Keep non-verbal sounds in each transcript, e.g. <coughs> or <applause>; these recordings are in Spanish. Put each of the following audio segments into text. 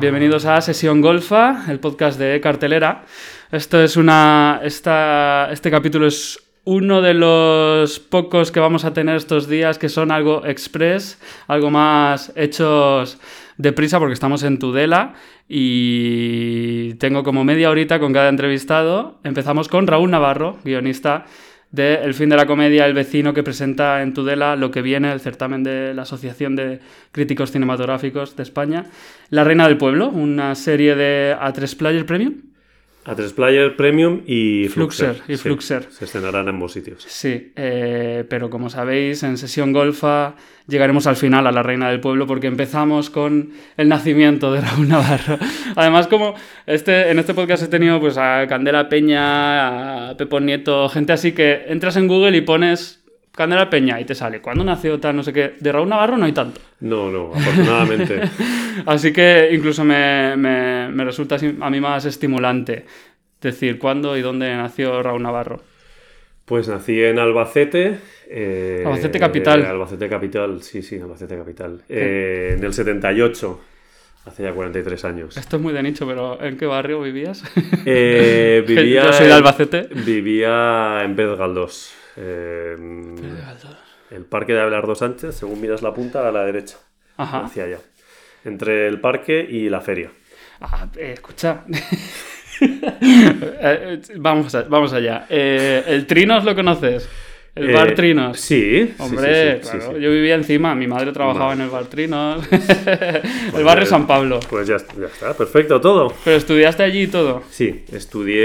bienvenidos a Sesión Golfa, el podcast de Cartelera. Esto es una. Esta, este capítulo es uno de los pocos que vamos a tener estos días que son algo express, algo más hechos deprisa porque estamos en Tudela y tengo como media horita con cada entrevistado. Empezamos con Raúl Navarro, guionista de El fin de la comedia, el vecino que presenta en Tudela lo que viene, el certamen de la Asociación de Críticos Cinematográficos de España. La Reina del Pueblo, una serie de A3 Player Premium. A3 Player Premium y Fluxer. Fluxer. y sí, Fluxer. se estrenarán en ambos sitios. Sí, eh, pero como sabéis, en sesión golfa llegaremos al final a la Reina del Pueblo porque empezamos con el nacimiento de Raúl Navarro. <laughs> Además, como este, en este podcast he tenido pues, a Candela Peña, a Pepón Nieto, gente así que entras en Google y pones Candela Peña y te sale, ¿cuándo nació tal? No sé qué. De Raúl Navarro no hay tanto. No, no, afortunadamente. <laughs> Así que incluso me, me- me resulta a mí más estimulante decir cuándo y dónde nació Raúl Navarro. pues nací en Albacete. eh, Albacete capital. Albacete capital, sí, sí, Albacete capital. Eh, en el 78, hace ya 43 años. Esto es muy de nicho, pero ¿en qué barrio vivías? Eh, <laughs> vivía Yo soy de en- Albacete. Vivía en Galdós. eh, el parque de Abelardo Sánchez, según miras la punta, a la derecha. Ajá. Hacia allá. Entre el parque y la feria. Ah, eh, escucha. <laughs> Eh, vamos, a- vamos allá. Eh, ¿El Trinos lo conoces? ¿El Eh, bar Trinos? Sí. Hombre, sí, sí, claro, sí. yo vivía encima, mi madre trabajaba Vale. en el bar Trinos. <laughs> el barrio San Pablo. Pues ya, ya está, perfecto todo. Pero estudiaste allí y todo. Sí, estudié,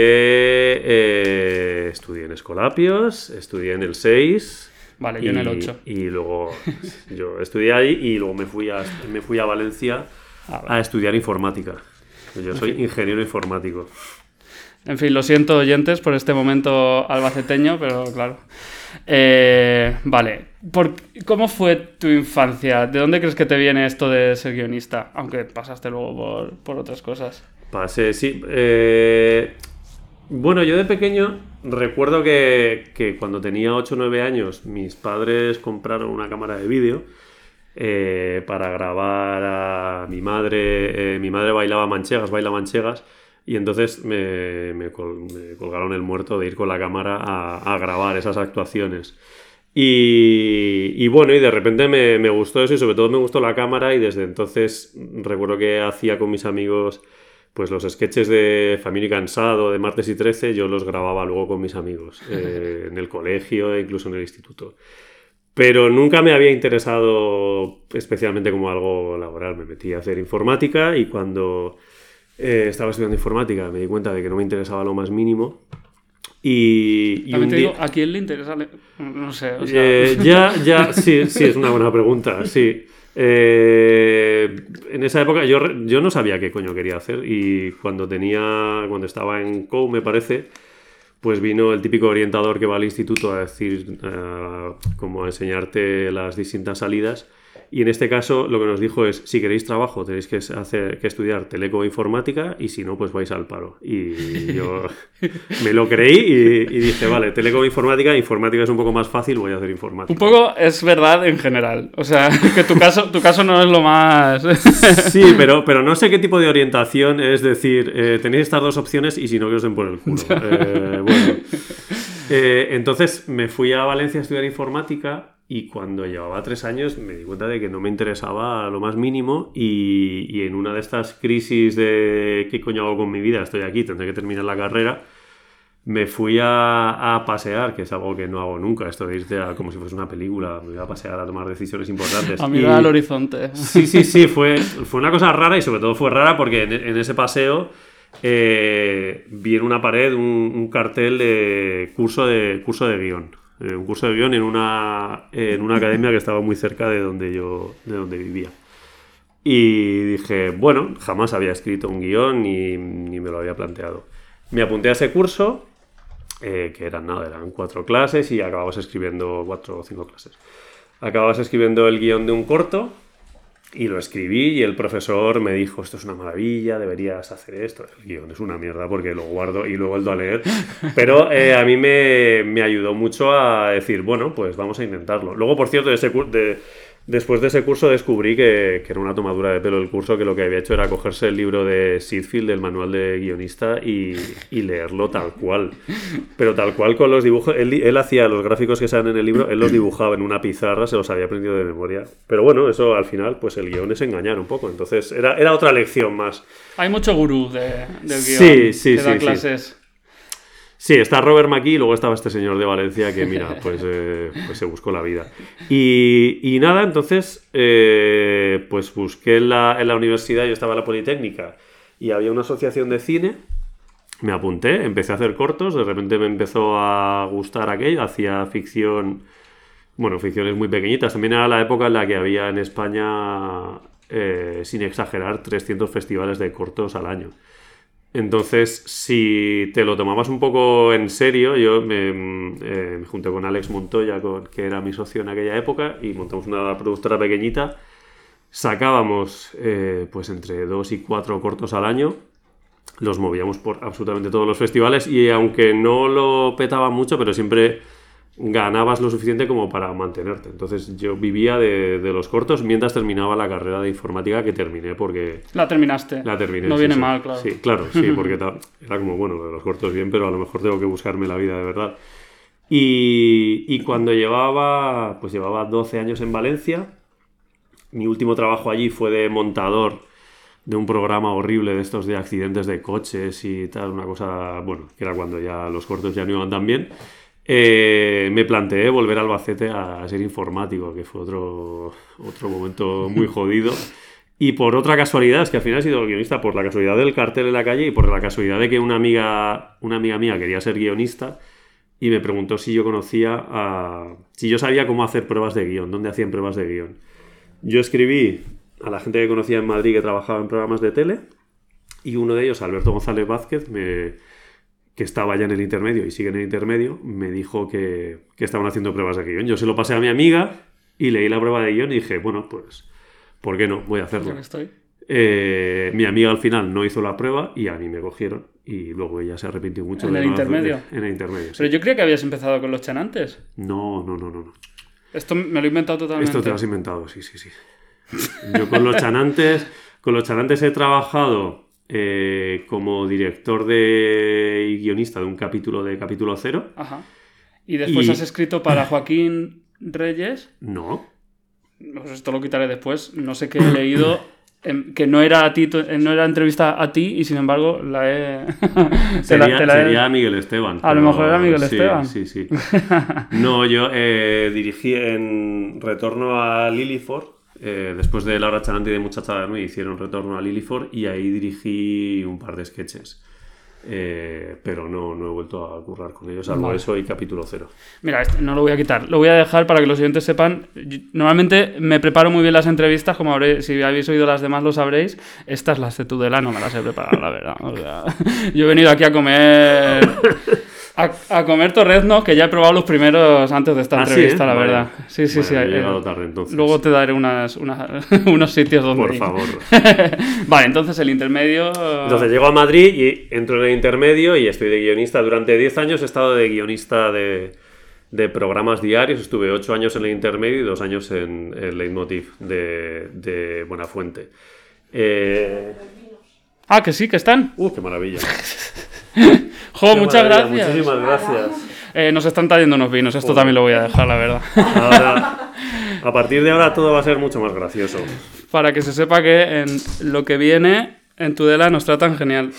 eh, estudié en Escolapios, estudié en el 6. Vale, yo en el 8. Y luego <laughs> yo estudié ahí y luego me fui a, me fui a Valencia Ah, vale. a estudiar informática. Yo soy ingeniero informático. En fin, lo siento oyentes por este momento albaceteño, pero claro. Eh, vale, Por- ¿cómo fue tu infancia? ¿De dónde crees que te viene esto de ser guionista? Aunque pasaste luego por, por otras cosas. Pasé, sí. eh, bueno, yo de pequeño recuerdo que, que cuando tenía 8 o 9 años mis padres compraron una cámara de vídeo eh, para grabar a mi madre. eh, mi madre bailaba manchegas, baila manchegas. Y entonces me, me col- me colgaron el muerto de ir con la cámara a, a grabar esas actuaciones. Y, y bueno, y de repente me, me gustó eso y sobre todo me gustó la cámara y desde entonces recuerdo que hacía con mis amigos pues los sketches de Familia y Cansado, de Martes y 13, yo los grababa luego con mis amigos <laughs> eh, en el colegio e incluso en el instituto. Pero nunca me había interesado especialmente como algo laboral. Me metí a hacer informática y cuando eh, estaba estudiando informática me di cuenta de que no me interesaba lo más mínimo. Y, y También te día- digo, ¿a quién le interesa? No sé, o sea... eh, ya, ya, sí, sí, es una buena pregunta, sí. Eh, en esa época yo, yo no sabía qué coño quería hacer y cuando tenía, cuando estaba en COU, me parece, pues vino el típico orientador que va al instituto a decir, eh, como a enseñarte las distintas salidas. Y en este caso lo que nos dijo es, si queréis trabajo tenéis que, hacer, que estudiar teleco informática y si no, pues vais al paro. Y <laughs> yo me lo creí y, y dije, vale, teleco informática, informática es un poco más fácil, voy a hacer informática. Un poco es verdad en general. O sea, <laughs> que tu caso, tu caso no es lo más... <laughs> Sí, pero, pero no sé qué tipo de orientación es decir, eh, tenéis estas dos opciones y si no, que os den por el culo. Eh, bueno. Eh, entonces me fui a Valencia a estudiar informática y cuando llevaba tres años me di cuenta de que no me interesaba lo más mínimo y, y en una de estas crisis de qué coño hago con mi vida, estoy aquí, tendré que terminar la carrera, me fui a, a pasear, que es algo que no hago nunca, esto de irte a, como si fuese una película, me iba a pasear a tomar decisiones importantes. A mirar Y- al horizonte. Sí, sí, sí, fue, fue una cosa rara y sobre todo fue rara porque en, en ese paseo eh, vi en una pared un, un cartel de curso de, curso de guion. Eh, un curso de guion en una, en una academia que estaba muy cerca de donde yo de donde vivía. Y dije, bueno, jamás había escrito un guion ni, ni me lo había planteado. Me apunté a ese curso, eh, que eran nada, eran cuatro clases y acababas escribiendo cuatro o cinco clases. Acababas escribiendo el guion de un corto y lo escribí y el profesor me dijo, esto es una maravilla, deberías hacer esto. El es una mierda porque lo guardo y lo vuelvo a leer. Pero eh, a mí me, me ayudó mucho a decir, bueno, pues vamos a intentarlo. Luego, por cierto, de ese, de, Después de ese curso descubrí que, que, era una tomadura de pelo el curso, que lo que había hecho era cogerse el libro de Sidfield, del manual de guionista, y, y leerlo tal cual. Pero tal cual con los dibujos. Él, él, hacía los gráficos que salen en el libro, él los dibujaba en una pizarra, se los había aprendido de memoria. Pero bueno, eso al final, pues el guion es engañar un poco. Entonces era, era otra lección más. Hay mucho gurú de, del guion. Sí, sí, que sí. da sí. clases. Sí, está Robert McKee y luego estaba este señor de Valencia que, mira, <laughs> pues, eh, pues se buscó la vida. Y, y nada, entonces, eh, pues busqué en la, en la universidad, yo estaba en la Politécnica y había una asociación de cine. Me apunté, empecé a hacer cortos, de repente me empezó a gustar aquello, hacía ficción, bueno, ficciones muy pequeñitas. También era la época en la que había en España, eh, sin exagerar, 300 festivales de cortos al año. Entonces, si te lo tomabas un poco en serio, yo me, eh, me junté con Alex Montoya, que era mi socio en aquella época, y montamos una productora pequeñita. Sacábamos eh, pues entre dos y cuatro cortos al año. Los movíamos por absolutamente todos los festivales y aunque no lo petaba mucho, pero siempre ganabas lo suficiente como para mantenerte. Entonces yo vivía de, de, los cortos mientras terminaba la carrera de informática que terminé porque... La terminaste. La terminé. No sí, viene sí. mal, claro. Sí, claro, sí, <laughs> porque era como, bueno, de los cortos bien, pero a lo mejor tengo que buscarme la vida de verdad. Y, y cuando llevaba, pues llevaba 12 años en Valencia, mi último trabajo allí fue de montador de un programa horrible de estos de accidentes de coches y tal, una cosa, bueno, que era cuando ya los cortos ya no iban tan bien. Eh, me planteé volver a Albacete a, ser informático, que fue otro, otro momento muy <laughs> jodido. Y por otra casualidad, es que al final he sido guionista por la casualidad del cartel en la calle y por la casualidad de que una amiga, una amiga mía quería ser guionista y me preguntó si yo conocía a... si yo sabía cómo hacer pruebas de guion, dónde hacían pruebas de guion. Yo escribí a la gente que conocía en Madrid que trabajaba en programas de tele y uno de ellos, Alberto González Vázquez, me, que estaba ya en el intermedio y sigue en el intermedio, me dijo que, que, estaban haciendo pruebas de guion. Yo se lo pasé a mi amiga y leí la prueba de guion y dije, bueno, pues, ¿por qué no? Voy a hacerlo. Estoy. Eh, mi amiga al final no hizo la prueba y a mí me cogieron y luego ella se arrepintió mucho. ¿En de el no intermedio? Hacer, en el intermedio, sí. Pero yo creía que habías empezado con los chanantes. No, no, no, no. no. Esto me lo he inventado totalmente. Esto te lo has inventado, sí, sí, sí. Yo con los chanantes, con los chanantes he trabajado eh, como director de y guionista de un capítulo de capítulo cero. Ajá. ¿Y después Y- has escrito para Joaquín Reyes? No. Pues esto lo quitaré después. No sé qué he leído. <coughs> em, Que no era a ti, no era entrevista a ti y sin embargo la he. <laughs> Sería, la- te la he- sería Miguel Esteban. A lo mejor era Miguel sí, Esteban. Sí, sí. <laughs> No, yo eh, dirigí en Retorno a Lilliford. Eh, después de Laura Chanante y de Muchacha de hicieron Retorno a Lilliford y ahí dirigí un par de sketches. Eh, pero no, no he vuelto a currar con ellos, salvo Vale. eso y capítulo cero. Mira, este no lo voy a quitar. Lo voy a dejar para que los oyentes sepan. Yo- Normalmente me preparo muy bien las entrevistas, como habré, si habéis oído las demás lo sabréis. Estas, las de Tudela, no me las he preparado, la verdad. O sea, <laughs> yo he venido aquí a comer... A, a comer torreznos, que ya he probado los primeros antes de esta Ah, sí, entrevista, ¿eh? la Vale. verdad. Sí, sí, Bueno, sí. he eh, llegado tarde, entonces. Luego te daré unas, unas- <laughs> unos sitios donde Por ir. favor. <laughs> vale, entonces el intermedio... Entonces llego a Madrid y entro en el intermedio y estoy de guionista. Durante 10 años he estado de guionista de, de programas diarios. Estuve 8 años en el intermedio y 2 años en el Leitmotiv de, de Buenafuente. Eh... Ah, que sí, que están. ¡Uh, qué maravilla! <laughs> Jo, Qué muchas maravilla, gracias. Muchísimas gracias. Eh, nos están trayendo unos vinos, esto también lo voy a dejar, la verdad. Ahora, <laughs> a partir de ahora todo va a ser mucho más gracioso. Para que se sepa que en lo que viene en Tudela nos tratan genial.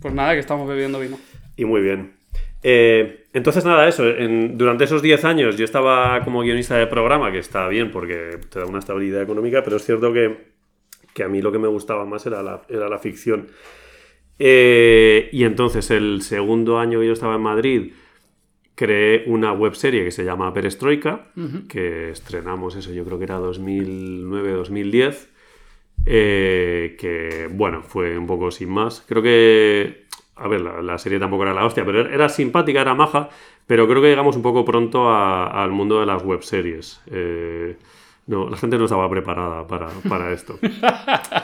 Pues nada, que estamos bebiendo vino. Y muy bien. Eh, entonces, nada, eso. en- durante esos 10 años yo estaba como guionista de programa, que está bien porque te da una estabilidad económica, pero es cierto que, que a mí lo que me gustaba más era la, era la ficción. Eh, y entonces, el segundo año que yo estaba en Madrid, creé una webserie que se llama Perestroika, que estrenamos eso, yo creo que era 2009-2010. eh, que bueno, fue un poco sin más. Creo que, a ver, la, la serie tampoco era la hostia, pero era, era simpática, era maja, pero creo que llegamos un poco pronto al mundo de las webseries. Eh, No, la gente no estaba preparada para, para <laughs> esto.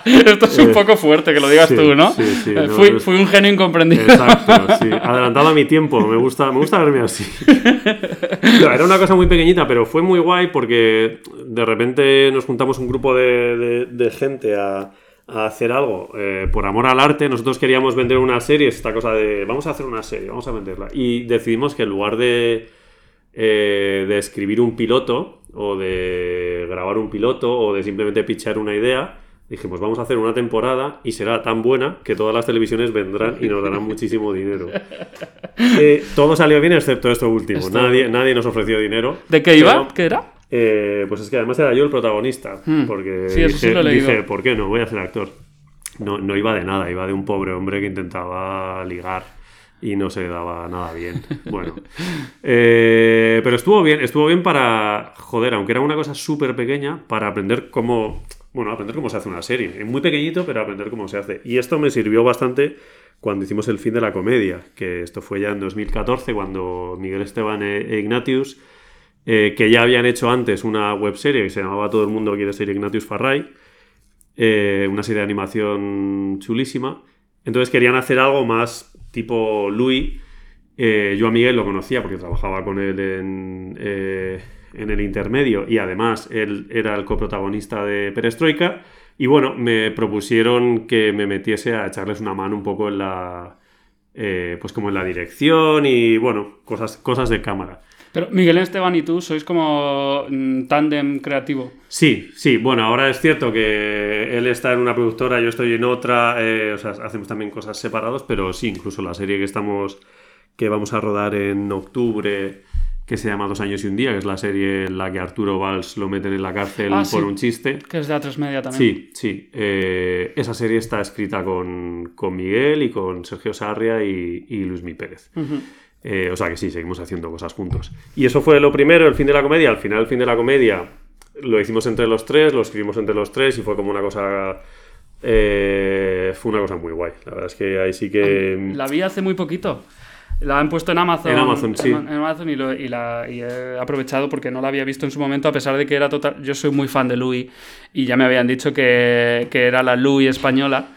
Esto es un Eh, poco fuerte que lo digas sí, tú, ¿no? sí, sí, Eh, no, fui, no. fui un genio incomprendido. Exacto, <laughs> sí. Adelantado a mi tiempo. Me gusta, me gusta verme así. <laughs> No, era una cosa muy pequeñita, pero fue muy guay porque de repente nos juntamos un grupo de, de- de gente a, a hacer algo eh, por amor al arte. Nosotros queríamos vender una serie, esta cosa de vamos a hacer una serie, vamos a venderla. Y decidimos que en lugar de, eh, de escribir un piloto o de grabar un piloto o de simplemente pitchar una idea, dijimos vamos a hacer una temporada y será tan buena que todas las televisiones vendrán y nos darán muchísimo dinero. <laughs> Eh, todo salió bien excepto esto último. Esto- Nadie, nadie nos ofreció dinero. ¿De qué iba? Pero, ¿Qué era? eh, pues es que además era yo el protagonista. Hmm. Porque Sí, dije, ¿por qué no? Voy a ser actor. No, no iba de nada, iba de un pobre hombre que intentaba ligar y no se daba nada bien. <laughs> Bueno. Eh, pero estuvo bien, estuvo bien para, joder, aunque era una cosa súper pequeña, para aprender cómo, bueno, aprender cómo se hace una serie. Muy pequeñito, pero aprender cómo se hace. Y esto me sirvió bastante cuando hicimos el fin de la comedia, que esto fue ya en 2014, cuando Miguel Esteban e e Ignatius, eh, que ya habían hecho antes una webserie que se llamaba Todo el mundo quiere ser Ignatius Farray, eh, una serie de animación chulísima. Entonces querían hacer algo más tipo Louis. Eh, yo a Miguel lo conocía porque trabajaba con él en, eh, en el intermedio y además él era el coprotagonista de Perestroika. Y bueno, me propusieron que me metiese a echarles una mano un poco en la. eh, pues como en la dirección y bueno, cosas, cosas de cámara. Pero Miguel Esteban y tú sois como mm, tándem creativo. Sí, sí, bueno, ahora es cierto que él está en una productora, yo estoy en otra, eh, o sea, hacemos también cosas separados, pero sí, incluso la serie que estamos, que vamos a rodar en octubre, que se llama Dos años y un día, que es la serie en la que Arturo Valls lo meten en la cárcel Ah, por sí. un chiste. Que es de A3 Media también. Sí, sí. eh, esa serie está escrita con, con Miguel y con Sergio Sarria y, y Luismi Pérez. Ujú. Eh, o sea que sí, seguimos haciendo cosas juntos. Y eso fue lo primero, el fin de la comedia. Al final, el fin de la comedia lo hicimos entre los tres, lo escribimos entre los tres y fue como una cosa. eh, fue una cosa muy guay. La verdad es que ahí sí que. La vi hace muy poquito. La han puesto en Amazon. En Amazon, sí. En, en Amazon y, lo- y la, y he aprovechado porque no la había visto en su momento, a pesar de que era total. Yo soy muy fan de Louis y ya me habían dicho que, que era la Louis española.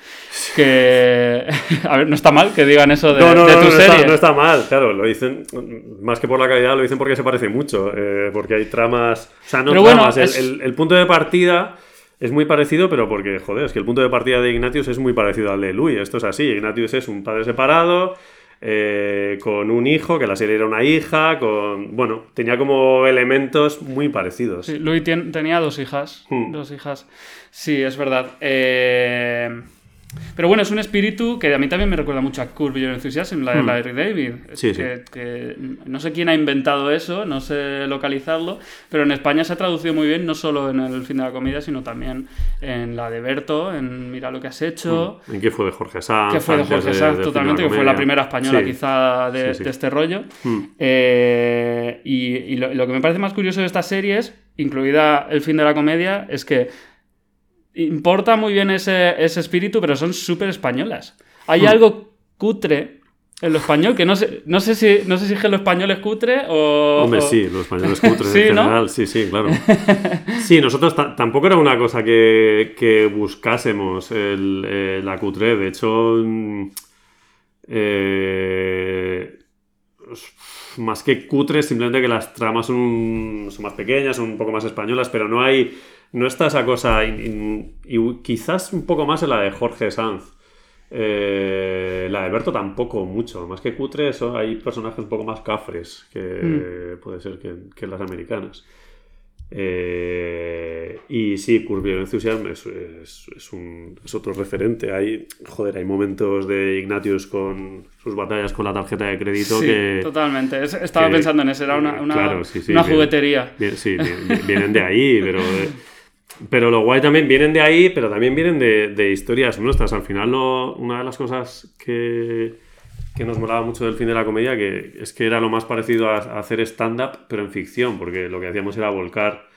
Que. <laughs> A ver, no está mal que digan eso de, no, no, de tu no serie. está, no está mal, claro, lo dicen más que por la calidad, lo dicen porque se parece mucho, eh, porque hay tramas, o sea, no Pero bueno, tramas, el- es- el, el punto de partida es muy parecido, pero porque, joder, es que el punto de partida de Ignatius es muy parecido al de Louis, esto es así, Ignatius es un padre separado, eh, con un hijo, que la serie era una hija, con, bueno, tenía como elementos muy parecidos. Sí, Louis tenía dos hijas. Hmm. Dos hijas. Sí, es verdad. Eh, Pero bueno, es un espíritu que a mí también me recuerda mucho a Curb Your Enthusiasm, la de Hmm. Larry David. Sí, sí. que, que no sé quién ha inventado eso, no sé localizarlo, pero en España se ha traducido muy bien, no solo en el fin de la comida, sino también en la de Berto, en Mira lo que has hecho. ¿En qué fue de Jorge Sanz? Que fue de Jorge Sanz del totalmente, que de fue la primera española Sí. quizá de, de este rollo. Hmm. Eh, y y lo, lo que me parece más curioso de estas series, incluida El fin de la comedia, es que importa muy bien ese, ese espíritu, pero son súper españolas. Hay Hmm. algo cutre en lo español, que no sé, no sé si no sé si es que lo español es cutre o... Hombre, sí, los españoles cutres <laughs> Sí, en ¿no? general, sí, sí, claro. Sí, nosotros ta- tampoco era una cosa que, que buscásemos el, eh, la cutre, de hecho, mm, eh, más que cutre, simplemente que las tramas son, son más pequeñas, son un poco más españolas, pero no hay, no está esa cosa, in- y quizás un poco más en la de Jorge Sanz. Eh, la de Berto tampoco mucho, más que cutre, hay personajes un poco más cafres que puede ser que, que las americanas. Eh, y sí, Curb Your Enthusiasm es, es- es un- es otro referente. Hay, joder, hay momentos de Ignatius con sus batallas con la tarjeta de crédito Sí, que, totalmente. Es- Estaba que- pensando en eso, era una, una, Claro, sí, sí, una juguetería. Sí, vienen de ahí, pero, eh, <laughs> pero lo guay también vienen de ahí, pero también vienen de, de historias nuestras. Al final, lo- una de las cosas que, que nos molaba mucho del fin de la comedia que es que era lo más parecido a, a hacer stand-up, pero en ficción, porque lo que hacíamos era volcar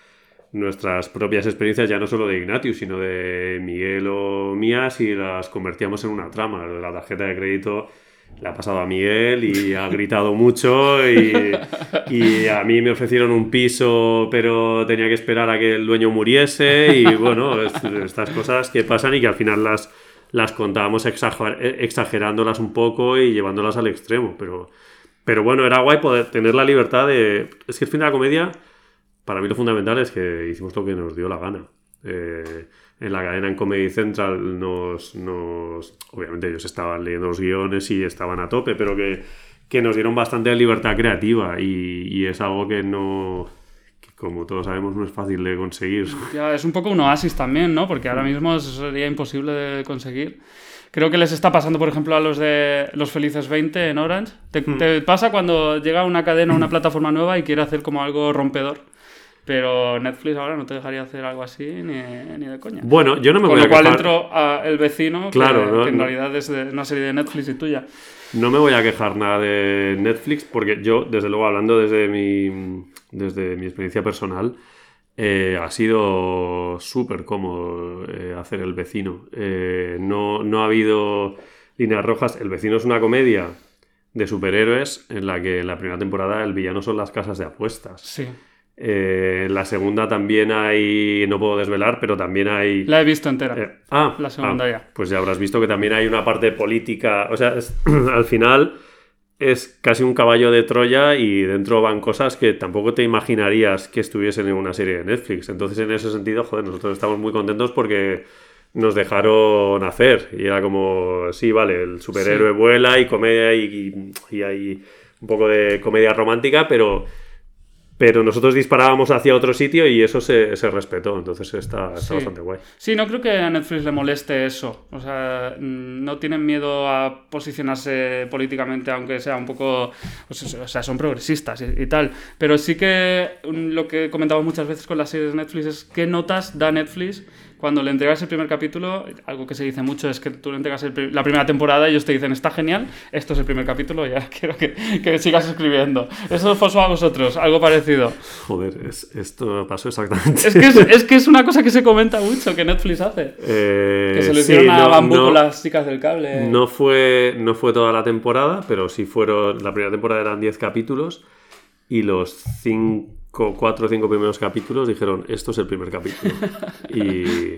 nuestras propias experiencias, ya no solo de Ignatius, sino de Miguel o mías, y las convertíamos en una trama. La tarjeta de crédito le ha pasado a Miguel y ha gritado mucho y, y, a mí me ofrecieron un piso pero tenía que esperar a que el dueño muriese y bueno, estas cosas que pasan y que al final las, las contábamos exagerándolas un poco y llevándolas al extremo, pero, pero bueno, era guay poder tener la libertad de... Es que el fin de la comedia, para mí lo fundamental es que hicimos lo que nos dio la gana. Eh, en la cadena en Comedy Central nos, nos, Obviamente ellos estaban leyendo los guiones y estaban a tope, pero que, que nos dieron bastante libertad creativa y, y, es algo que no... Que como todos sabemos no es fácil de conseguir. Ya, es un poco un oasis también, ¿no? Porque ahora mismo sería imposible de conseguir. Creo que les está pasando, por ejemplo, a los de Los Felices 20 en Orange. ¿Te, Hmm. te pasa cuando llega una cadena, una plataforma nueva y quiere hacer como algo rompedor? Pero Netflix ahora no te dejaría hacer algo así ni, ni de coña. Bueno, yo no me Con voy lo a cual quejar. entró a El Vecino, que, Claro, ¿no? que en No. realidad es de una serie de Netflix y tuya. No me voy a quejar nada de Netflix porque yo, desde luego, hablando desde mi, desde mi experiencia personal, eh, ha sido súper cómodo eh, hacer El Vecino. Eh, no, no ha habido líneas rojas. El Vecino es una comedia de superhéroes en la que en la primera temporada el villano son las casas de apuestas. Sí. Eh, la segunda también hay, no puedo desvelar, pero también hay... La he visto entera. Eh, ah, La segunda ah, ya. Pues ya habrás visto que también hay una parte política. O sea, es- <clears throat> al final es casi un caballo de Troya y dentro van cosas que tampoco te imaginarías que estuviesen en una serie de Netflix. Entonces, en ese sentido, joder, nosotros estamos muy contentos porque nos dejaron hacer. Y era como, sí, vale, el superhéroe Sí. vuela y comedia y, y- y hay un poco de comedia romántica, pero. Pero nosotros disparábamos hacia otro sitio y eso se, se respetó, entonces está, está Sí. bastante guay. Sí, no creo que a Netflix le moleste eso. O sea, mm, no tienen miedo a posicionarse políticamente, aunque sea un poco. pues, o sea, son progresistas y, y tal. Pero sí que mm, lo que comentamos muchas veces con las series de Netflix es qué notas da Netflix cuando le entregas el primer capítulo. Algo que se dice mucho es que tú le entregas el la primera temporada y ellos te dicen, está genial, esto es el primer capítulo, ya <laughs> quiero que, que sigas escribiendo. Eso os pasó a vosotros, algo parecido. Joder, es- esto pasó exactamente. Es que es, <laughs> es que es una cosa que se comenta mucho que Netflix hace. Eh, Que se lo sí, hicieron a Bambú no- con las chicas del cable. No fue, no fue toda la temporada, pero sí fueron. La primera temporada eran 10 capítulos y los 5, 4 o 5 primeros capítulos dijeron: Esto es el primer capítulo. <laughs> y,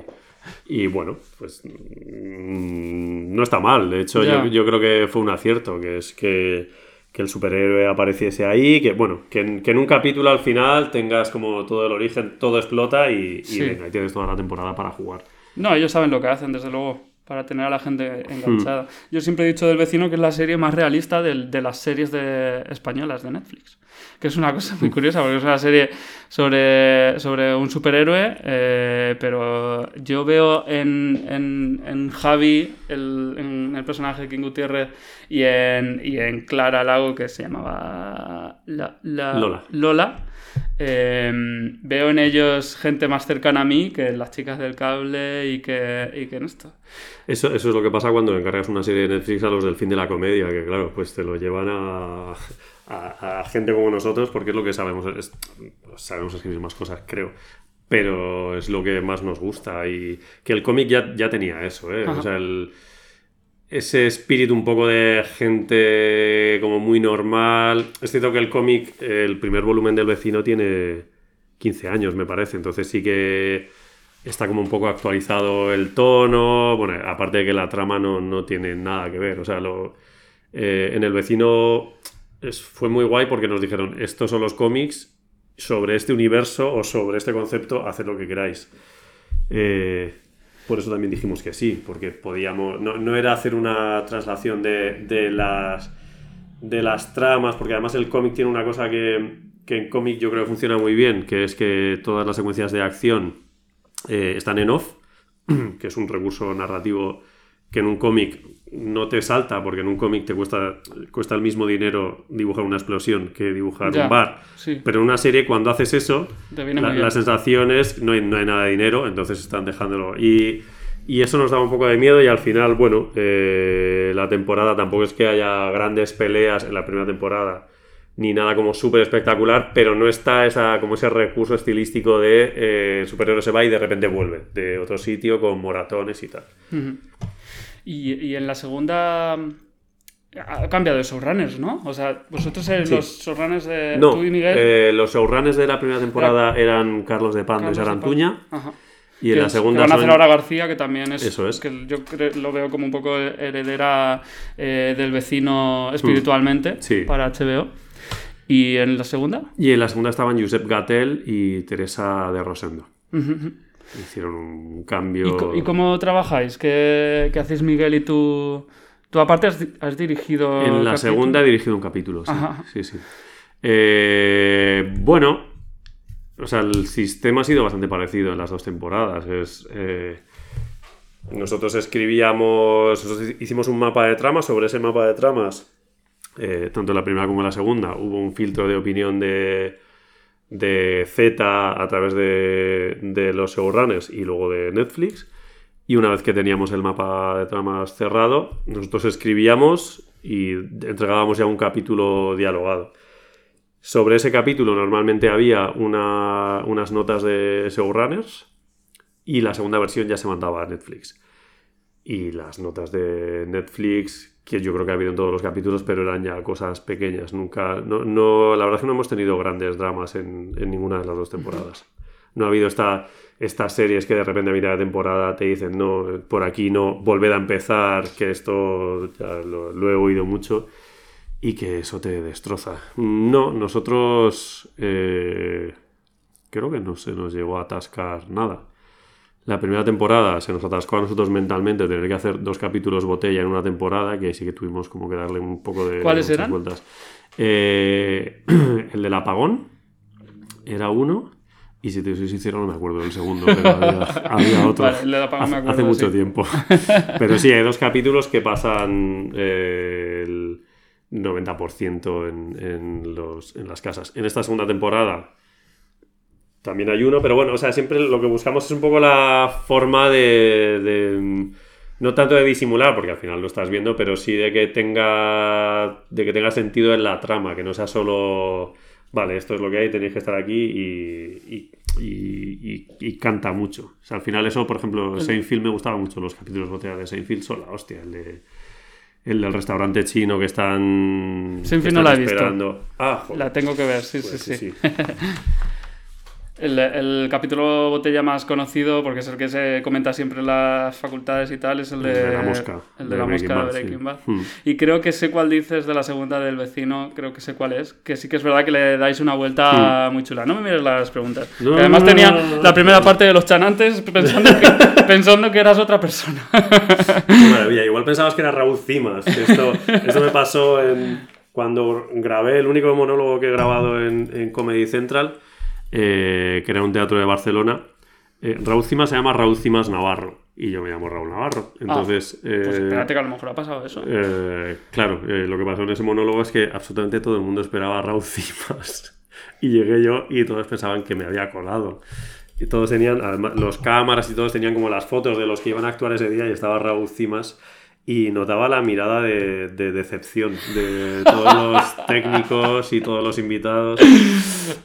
y bueno, pues. mm, No está mal. De hecho, yo, yo creo que fue un acierto, que es que, que el superhéroe apareciese ahí, que bueno, que en, que en un capítulo al final tengas como todo el origen, todo explota y, y Sí. venga, tienes toda la temporada para jugar. No, ellos saben lo que hacen, desde luego, para tener a la gente Hmm. enganchada. Yo siempre he dicho del vecino que es la serie más realista del- de, las series de, españolas de Netflix. Que es una cosa muy curiosa, porque es una serie sobre, sobre un superhéroe, eh, pero yo veo en, en, en Javi, el, en el personaje de King Gutiérrez, y en, y en Clara Lago, que se llamaba la- la- Lola. Lola. eh, veo en ellos gente más cercana a mí que las chicas del cable y que, y que en esto. Eso, eso es lo que pasa cuando encargas una serie de Netflix a los del fin de la comedia, que claro, pues te lo llevan a, a- a gente como nosotros porque es lo que sabemos, es- sabemos escribir más cosas, creo. Pero es lo que más nos gusta y que el cómic ya, ya tenía eso, ¿eh? Ajá. O sea, el- ese espíritu un poco de gente como muy normal. Es cierto que el cómic, el primer volumen del vecino tiene 15 años, me parece, entonces sí que está como un poco actualizado el tono. Bueno, aparte de que la trama no, no tiene nada que ver. O sea, lo, eh, en el vecino fue muy guay porque nos dijeron, estos son los cómics sobre este universo o sobre este concepto, haced lo que queráis. Eh, por eso también dijimos que sí, porque podíamos. No, no era hacer una traslación de, de las de las tramas, porque además el cómic tiene una cosa que, que en cómic yo creo que funciona muy bien, que es que todas las secuencias de acción eh, están en off, <clears throat> que es un recurso narrativo que en un cómic no te salta, porque en un cómic te cuesta, cuesta el mismo dinero dibujar una explosión que dibujar Ya, un bar. sí. Pero en una serie, cuando haces eso, la, muy bien. la sensación es no hay, no hay nada de dinero, entonces están dejándolo. Y, y eso nos daba un poco de miedo y al final, bueno, eh, la temporada tampoco es que haya grandes peleas en la primera temporada ni nada como súper espectacular, pero no está esa, como ese recurso estilístico de eh, el superhéroe se va y de repente vuelve de otro sitio con moratones y tal. Y, y en la segunda ha cambiado de showrunners, ¿no? O sea, vosotros eres Sí. los showrunners de No, tú y Miguel. eh, los showrunners de la primera temporada eran Carlos de Pando y Sarantuña. Ajá. Y en Que la segunda que van a hacer ahora García, que también es. Eso es. Que yo lo veo como un poco heredera eh, del vecino espiritualmente Mm. Sí. para HBO. ¿Y en la segunda? Y en la segunda estaban Josep Gatell y Teresa de Rosendo. Ujú, ujú. Hicieron un cambio. ¿Y, cómo trabajáis? ¿Qué, qué hacéis Miguel y tú? Tú aparte has, di- has dirigido... En la capítulo? segunda he dirigido un capítulo, sí. Ajá. sí, sí. Eh, bueno, o sea, el sistema ha sido bastante parecido en las dos temporadas. Es, eh, nosotros escribíamos, nosotros hicimos un mapa de tramas, sobre ese mapa de tramas, eh, tanto en la primera como en la segunda, hubo un filtro de opinión de, de Z a través de, de los showrunners y luego de Netflix. Y una vez que teníamos el mapa de tramas cerrado, nosotros escribíamos y entregábamos ya un capítulo dialogado. Sobre ese capítulo normalmente había una- unas notas de showrunners y la segunda versión ya se mandaba a Netflix. Y las notas de Netflix, que yo creo que ha habido en todos los capítulos, pero eran ya cosas pequeñas. Nunca, no, no- la verdad es que no hemos tenido grandes dramas en, en ninguna de las dos temporadas. No ha habido esta, estas series que de repente a mitad de temporada te dicen, no, por aquí no, volver a empezar, que esto ya lo, lo he oído mucho y que eso te destroza. No, nosotros eh, creo que no se nos llegó a atascar nada. La primera temporada se nos atascó a nosotros mentalmente tener que hacer dos capítulos botella en una temporada, que sí que tuvimos como que darle un poco de ¿Cuáles eran? vueltas. Eh, <clears throat> el del apagón era uno, y si te soy sincero no me acuerdo del segundo, pero había, había <laughs> otro. Vale, el del apagón me hace, acuerdo, hace mucho sí. tiempo. <laughs> Pero sí, hay dos capítulos que pasan eh, el 90% en, en, los, en las casas. En esta segunda temporada también hay uno, pero bueno, o sea, siempre lo que buscamos es un poco la forma de, de- no tanto de disimular, porque al final lo estás viendo, pero sí de que tenga de que tenga sentido en la trama, que no sea solo vale, esto es lo que hay, tenéis que estar aquí y, y- y- canta mucho. O sea, al final eso, por ejemplo, Seinfeld me gustaba mucho los capítulos botella de Seinfeld, son la hostia, el de el del restaurante chino que están, Seinfeld no la he visto. esperando. Ah. La tengo que ver, sí, Pues sí, sí. <laughs> El, el capítulo botella más conocido, porque es el que se comenta siempre en las facultades y tal, es el de, El de la mosca, El de de la Breaking mosca Bad, de Breaking sí. Bad. Hmm. Y creo que sé cuál dices de la segunda del vecino, creo que sé cuál es. Que sí que es verdad que le dais una vuelta muy chula. No me mires las preguntas. Hmm. No, además no, tenía no, la primera parte de los chanantes pensando que, <laughs> pensando que eras otra persona. Qué maravilla. Igual pensabas que era Raúl Cimas. Esto, esto me pasó en- cuando grabé el único monólogo que he grabado en, en Comedy Central, eh, que era un teatro de Barcelona. Eh, Raúl Cimas se llama Raúl Cimas Navarro y yo me llamo Raúl Navarro. Entonces, Pues eh, espérate que a lo mejor ha pasado eso. eh, claro, eh, lo que pasó en ese monólogo es que absolutamente todo el mundo esperaba a Raúl Cimas. <laughs> Y llegué yo y todos pensaban que me había colado. Y todos tenían, además, los cámaras y todos tenían como las fotos de los que iban a actuar ese día y estaba Raúl Cimas. Y notaba la mirada de, de decepción de todos los <laughs> técnicos y todos los invitados.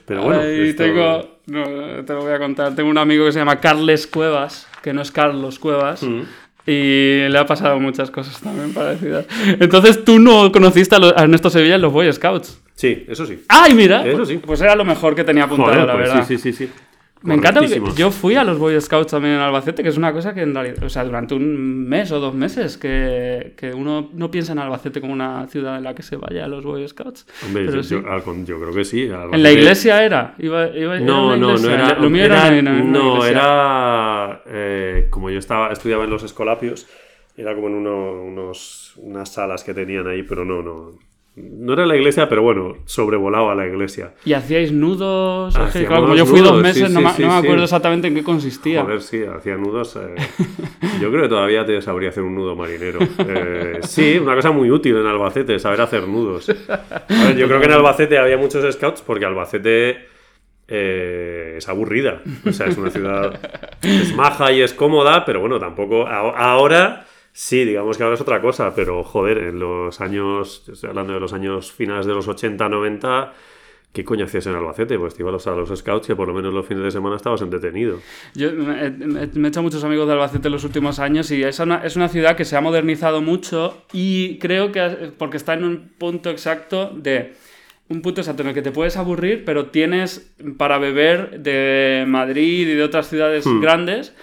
Pero bueno, Ahí esto- tengo, no, te lo voy a contar. Tengo un amigo que se llama Carles Cuevas, que no es Carlos Cuevas. Mm. Y le ha pasado muchas cosas también parecidas. Entonces tú no conociste a, los- a Ernesto Sevilla en los Boy Scouts. Sí, eso sí. ¡Ay, mira! Eso pues, sí. pues era lo mejor que tenía apuntado, Joder, la pues verdad. sí, sí, sí, sí. Me encanta porque yo fui a los Boy Scouts también en Albacete, que es una cosa que en realidad, o sea, durante un mes o dos meses, que, que uno no piensa en Albacete como una ciudad en la que se vaya a los Boy Scouts. Hombre, Pero yo, sí. yo- al con- yo creo que sí. En la iglesia era. Iba, iba- era No, no, no era. Lo mío era, en una no, era. eh, como yo estaba, estudiaba en los Escolapios, era como en uno- unos, unas salas que tenían ahí, pero no, no. No era la iglesia, pero bueno, sobrevolaba la iglesia. ¿Y hacíais nudos? Hacíamos claro, como yo fui dos meses, sí, no, sí, me- sí, no me sí. acuerdo exactamente en qué consistía. Joder, sí, hacía nudos. eh, <laughs> yo creo que todavía te sabría hacer un nudo marinero. Eh, sí, una cosa muy útil en Albacete, saber hacer nudos. A ver, yo creo que en Albacete había muchos scouts porque Albacete eh, es aburrida. O sea, es una ciudad. Es maja y es cómoda, pero bueno, tampoco. Ahora. Sí, digamos que ahora es otra cosa, pero joder, en los años, estoy hablando de los años finales de los 80, 90, ¿qué coño hacías en Albacete? Pues te ibas a los scouts y por lo menos los fines de semana estabas entretenido. Yo me, me- me he hecho muchos amigos de Albacete en los últimos años y es una, es una ciudad que se ha modernizado mucho y creo que porque está en un punto exacto de un punto exacto en el que te puedes aburrir, pero tienes para beber de Madrid y de otras ciudades Hmm. grandes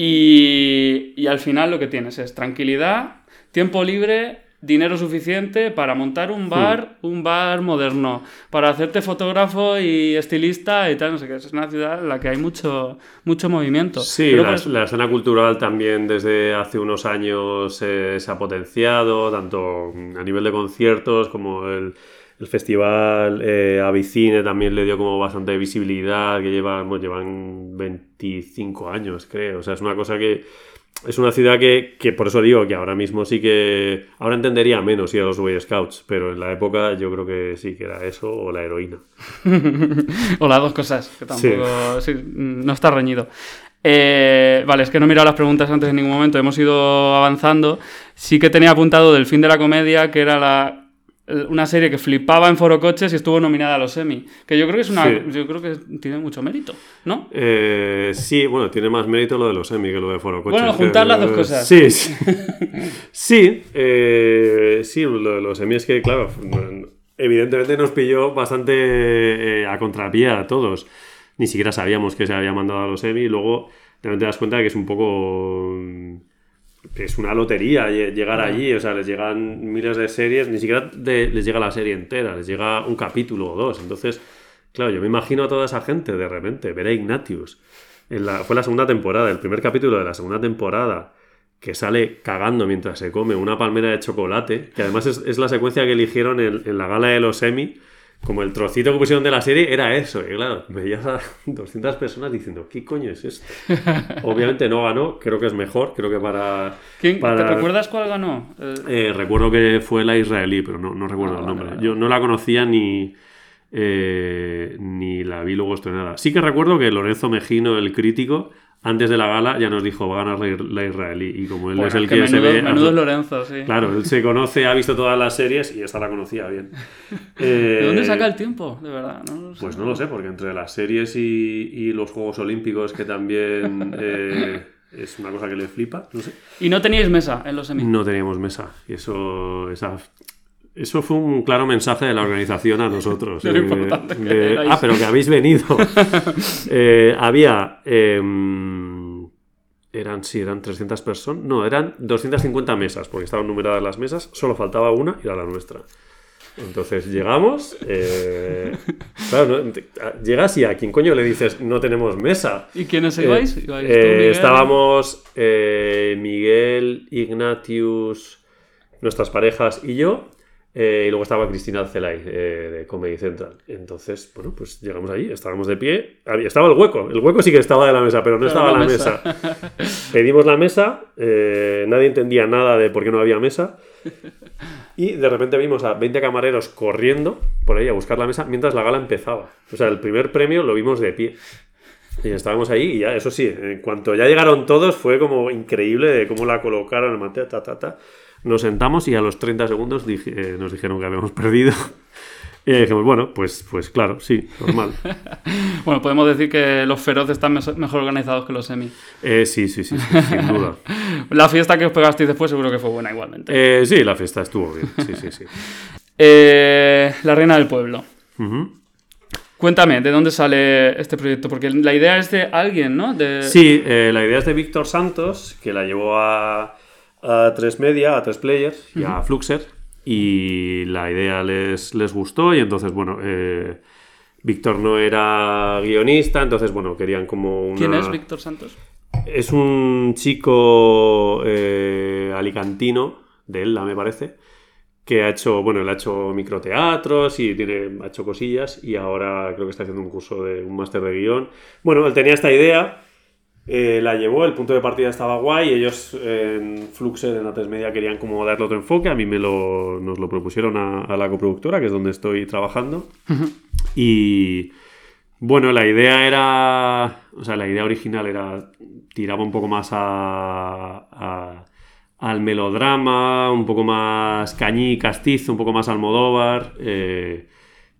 y al final lo que tienes es tranquilidad, tiempo libre, dinero suficiente para montar un bar, un bar moderno, para hacerte fotógrafo y estilista y tal, no sé qué. Es una ciudad en la que hay mucho, mucho movimiento. Sí, la, la escena cultural también desde hace unos años eh, se ha potenciado, tanto a nivel de conciertos como el, el festival eh, Avicine también le dio como bastante visibilidad, que llevan, bueno, llevan 25 años, creo. O sea, es una cosa que... Es una ciudad que, que por eso digo que ahora mismo sí que... Ahora entendería menos ir a los Boy Scouts, pero en la época yo creo que sí que era eso o la heroína. <laughs> o las dos cosas, que tampoco. sí, no está reñido. Eh, vale, es que no he mirado las preguntas antes en ningún momento, hemos ido avanzando. Sí que tenía apuntado del fin de la comedia, que era la, una serie que flipaba en Foro Coches y estuvo nominada a los Emmy. Que yo creo que es una. Sí. Yo creo que tiene mucho mérito, ¿no? Eh, sí, bueno, tiene más mérito lo de los Emmy que lo de Foro Coches. Bueno, juntar las dos Eh, cosas. Sí, sí. <laughs> sí, eh, sí, lo de los Emmy es que, claro, evidentemente nos pilló bastante eh, a contrapié a todos. Ni siquiera sabíamos que se había mandado a los Emmy y luego también te das cuenta de que es un poco... Es una lotería lle- llegar allí, o sea, les llegan miles de series, ni siquiera de- les llega la serie entera, les llega un capítulo o dos. Entonces, claro, yo me imagino a toda esa gente de repente, ver a Ignatius. En la, fue la segunda temporada, el primer capítulo de la segunda temporada, que sale cagando mientras se come una palmera de chocolate, que además es, es la secuencia que eligieron en, en la gala de los Emmy. Como el trocito que pusieron de la serie era eso, y claro, veías a <laughs> 200 personas diciendo, ¿qué coño es esto? <laughs> Obviamente no ganó, creo que es mejor, creo que para... ¿Quién, para- ¿Te recuerdas cuál ganó? Eh, eh, recuerdo que fue la israelí, pero no, no recuerdo Ah, el vale, nombre. vale. Yo no la conocía ni, eh, ni la vi luego estrenada. Sí que recuerdo que Lorenzo Mejino, el crítico, antes de la gala ya nos dijo va a ganar la, israelí. Y como él bueno, es el que que, se menudo, ve... menudo Lorenzo, sí. Claro, él se conoce, ha visto todas las series y esta la conocía bien. <laughs> ¿De dónde Eh, saca el tiempo? De verdad, no. Pues no lo sé, porque entre las series y, y los Juegos Olímpicos, que también <laughs> eh, es una cosa que le flipa, no sé. Y no teníais mesa en los Emmy. No teníamos mesa. Y eso, esa- eso fue un claro mensaje de la organización a <laughs> nosotros. Eh, que ah, pero que habéis venido. <laughs> Eh, había... em, eran, sí, eran 300 personas. No, eran 250 mesas, porque estaban numeradas las mesas. Solo faltaba una y era la nuestra. Entonces llegamos. eh, claro, ¿no? Te- a- llegas y a quien coño le dices no tenemos mesa. ¿Y quiénes Eh, ibais? ¿Ibais tú, eh, Miguel? estábamos Miguel, Ignatius, nuestras parejas y yo. Eh, y luego estaba Cristina Alcelay eh, de Comedy Central. Entonces, bueno, pues llegamos allí, estábamos de pie. Había- estaba el hueco. El hueco sí que estaba de la mesa, pero no Pero estaba la la mesa. mesa. <laughs> Pedimos la mesa, eh, nadie entendía nada de por qué no había mesa. Y de repente vimos a 20 camareros corriendo por ahí a buscar la mesa mientras la gala empezaba. O sea, el primer premio lo vimos de pie. Y estábamos ahí y ya, eso sí, en cuanto ya llegaron todos fue como increíble de cómo la colocaron en mantel, ta, ta, ta. Nos sentamos y a los 30 segundos dije- eh, nos dijeron que habíamos <laughs> perdido. Y dijimos, bueno, pues, pues claro, sí, normal. <laughs> Bueno, podemos decir que los feroces están mejor organizados que los Emmy. Eh, sí, sí, sí, sí, sin duda. <laughs> La fiesta que os pegasteis después seguro que fue buena igualmente. Eh, sí, la fiesta estuvo bien, sí, sí, sí. Eh, la reina del pueblo. Ujú. Cuéntame, ¿de dónde sale este proyecto? Porque la idea es de alguien, ¿no? De... Sí, eh, la idea es de Víctor Santos, que la llevó a, a tres media, a tres players y a Fluxer. Y la idea les, les gustó. Y entonces, bueno, eh, Víctor no era guionista, entonces, bueno, querían como una. ¿Quién es Víctor Santos? Es un chico eh, alicantino, de Elda, me parece, que ha hecho, bueno, él ha hecho microteatros y tiene, ha hecho cosillas y ahora creo que está haciendo un curso de un máster de guion. Bueno, él tenía esta idea, eh, la llevó, el punto de partida estaba guay, ellos en Fluxer, en A3 Media, querían como darle otro enfoque, a mí me lo, nos lo propusieron a, a la coproductora, que es donde estoy trabajando. Y bueno, la idea era. O sea, la idea original era. Tiraba un poco más a. a- al melodrama, un poco más cañí, castizo, un poco más Almodóvar. eh,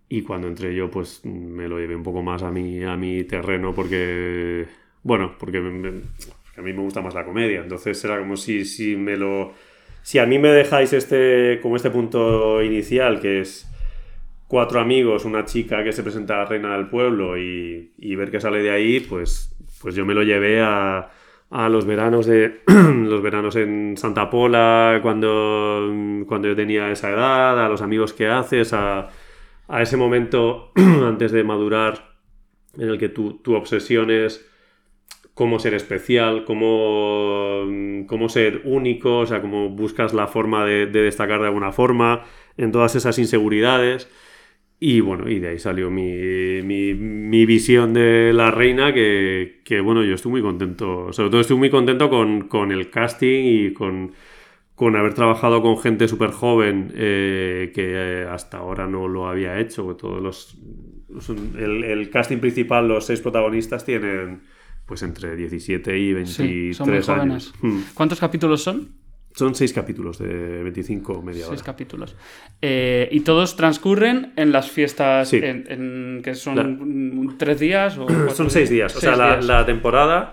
Y cuando entré yo, pues me lo llevé un poco más a mi, a mi terreno porque, bueno, porque, a mí me gusta más la comedia. Entonces era como si, si me lo... Si a mí me dejáis este, como este punto inicial, que es cuatro amigos, una chica que se presenta a reina del pueblo y, y ver qué sale de ahí, pues, pues yo me lo llevé a, a los veranos de <clears throat> los veranos en Santa Pola cuando, cuando yo tenía esa edad, a los amigos que haces, a, a ese momento <clears throat> antes de madurar en el que tu, tu obsesión es cómo ser especial, cómo, cómo ser único, o sea, cómo buscas la forma de, de destacar de alguna forma en todas esas inseguridades. Y bueno, y de ahí salió mi, mi, mi visión de la reina, que, que, bueno, yo estoy muy contento, sobre todo estoy muy contento con, con el casting y con, con haber trabajado con gente súper joven eh, que hasta ahora no lo había hecho. Todos los, el, casting principal, los seis protagonistas, tienen pues entre 17 y 23 sí, son muy años. jóvenes. ¿Cuántos capítulos son? Son seis capítulos de 25 media hora. Seis capítulos. Eh, y todos transcurren en las fiestas Sí. en, en- que son tres días o Son seis días. O sea, la, la temporada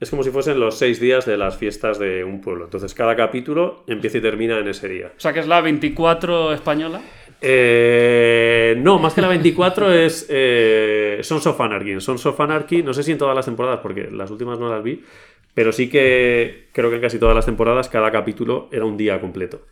es como si fuesen los seis días de las fiestas de un pueblo. Entonces, cada capítulo empieza y termina en ese día. O sea, que es la 24 española. Eh, no, más que la 24 es eh, Sons of Anarchy. Sons of Anarchy, no sé si en todas las temporadas, porque las últimas no las vi, pero sí que creo que en casi todas las temporadas cada capítulo era un día completo.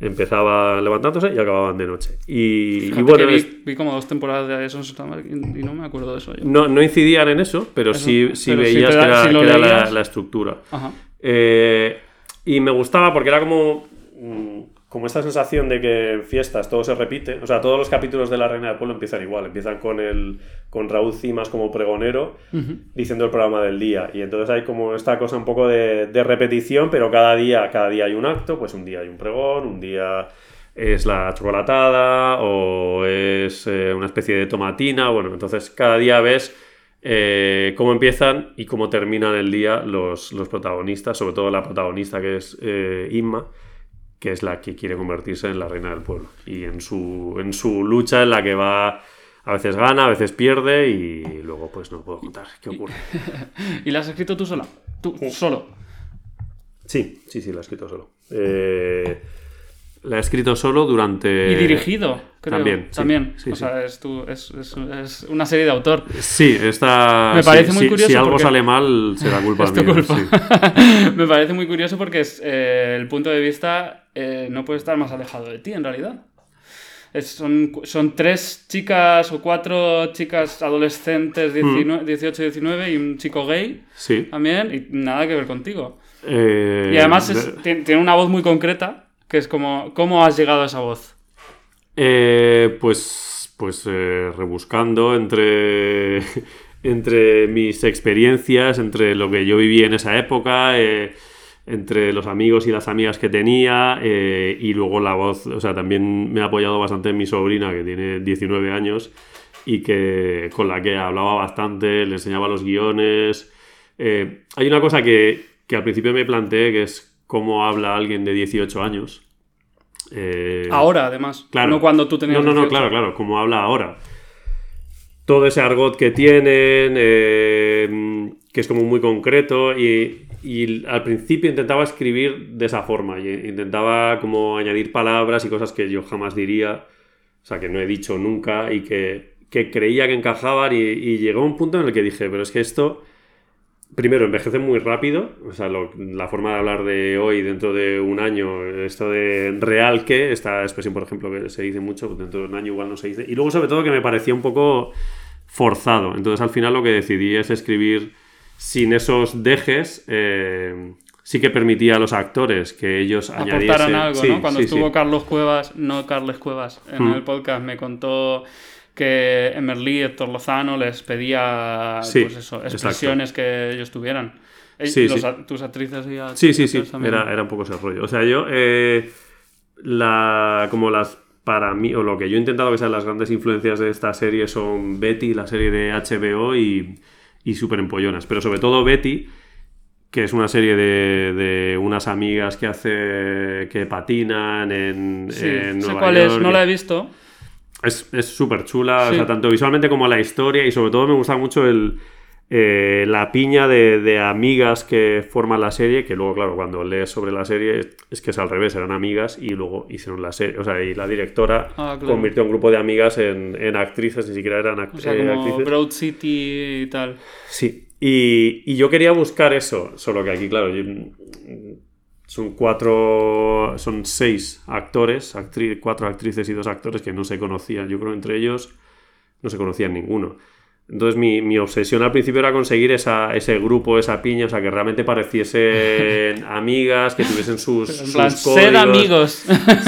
Empezaban levantándose y acababan de noche. Y, bueno, vi, es- vi como dos temporadas de Sons of Anarchy y no me acuerdo de eso yo. no, no incidían en eso, pero Eso, sí, sí pero veías da- que era, si lo que era la, estructura. Ajá. Eh, y me gustaba porque era como, mm, como esta sensación de que en fiestas todo se repite. O sea, todos los capítulos de La Reina del Pueblo empiezan igual. Empiezan con, el, con Raúl Cimas como pregonero diciendo el programa del día. Y entonces hay como esta cosa un poco de, de repetición, pero cada día, cada día hay un acto. Pues un día hay un pregón, un día es la chocolatada o es eh, una especie de tomatina. Bueno, entonces cada día ves eh, cómo empiezan y cómo terminan el día los, los protagonistas, sobre todo la protagonista que es eh, Inma, que es la que quiere convertirse en la reina del pueblo. Y en su, en su lucha en la que va, a veces gana, a veces pierde y luego pues no puedo contar qué ocurre. <laughs> ¿Y la has escrito tú sola? Tú, solo. Sí, sí, sí, la he escrito solo. Eh, la he escrito solo durante... Y dirigido, creo. también, sí, También. sí, o sí. sea, es, tu- es, es- es una serie de autor. Sí, esta... Me parece muy curioso Si algo sale mal, será <laughs> culpa Es tu mía. culpa. <laughs> Me parece muy curioso porque es, eh, el punto de vista eh, no puede estar más alejado de ti, en realidad. Es- son, son tres chicas o cuatro chicas adolescentes, Hmm. 19 18 y 19, y un chico gay Sí. también, y nada que ver contigo. Eh, Y además es- de- tiene, tiene una voz muy concreta, que es como, ¿cómo has llegado a esa voz? Eh, pues, pues eh, rebuscando entre, <laughs> entre mis experiencias, entre lo que yo viví en esa época, entre los amigos y las amigas que tenía, eh, y luego la voz, o sea, también me ha apoyado bastante mi sobrina, que tiene 19 años, y que con la que hablaba bastante, le enseñaba los guiones. Eh, hay una cosa que, que al principio me planteé, que es cómo habla alguien de 18 años. Eh, Ahora, además. Claro. No cuando tú tenías No, no, no, 18. claro, claro, como habla ahora. Todo ese argot que tienen, que es como muy concreto, y, y al principio intentaba escribir de esa forma, y intentaba como añadir palabras y cosas que yo jamás diría, o sea, que no he dicho nunca, y que, que creía que encajaban, y, llegó un punto en el que dije, pero es que esto primero, envejece muy rápido. O sea, la forma de hablar de hoy, dentro de un año, esto de real que, esta expresión, por ejemplo, que se dice mucho, dentro de un año igual no se dice. Y luego, sobre todo, que me parecía un poco forzado. Entonces, al final, lo que decidí es escribir sin esos dejes. eh, sí que permitía a los actores que ellos añadiesen. aportaran algo, Sí, ¿no? Cuando sí, estuvo sí. Carlos Cuevas, no Carles Cuevas, en Mm. el podcast me contó que Emerly y Héctor Lozano les pedía Sí, pues eso, expresiones que ellos tuvieran. Eh, Sí, los sí. tus actrices y Sí, sí, sí. también. Era, era un poco ese rollo. O sea, yo. eh, la, como las. Para mí, o lo que yo he intentado que sean las grandes influencias de esta serie son Betty, la serie de HBO y, y Super Empollonas. Pero sobre todo Betty, que es una serie de, de unas amigas que hace. que patinan en, Sí, en sé cuál es, no la he visto. Es es súper chula, o sea, tanto visualmente como la historia y sobre todo me gusta mucho el, eh, la piña de, de amigas que forman la serie, que luego, claro, cuando lees sobre la serie es, es que es al revés, eran amigas y luego hicieron la serie, o sea, y la directora Ah, claro. convirtió a un grupo de amigas en, en actrices, ni siquiera eran act- O sea, eh, como actrices. Broad City y tal. Sí, y, y yo quería buscar eso, solo que aquí, claro, yo- son cuatro, son seis actores, actri- cuatro actrices y dos actores que no se conocían. Yo creo que entre ellos no se conocían ninguno. Entonces mi, mi obsesión al principio era conseguir esa, ese grupo, esa piña, o sea, que realmente pareciesen <laughs> amigas, que tuviesen sus, sus plan, códigos. amigos.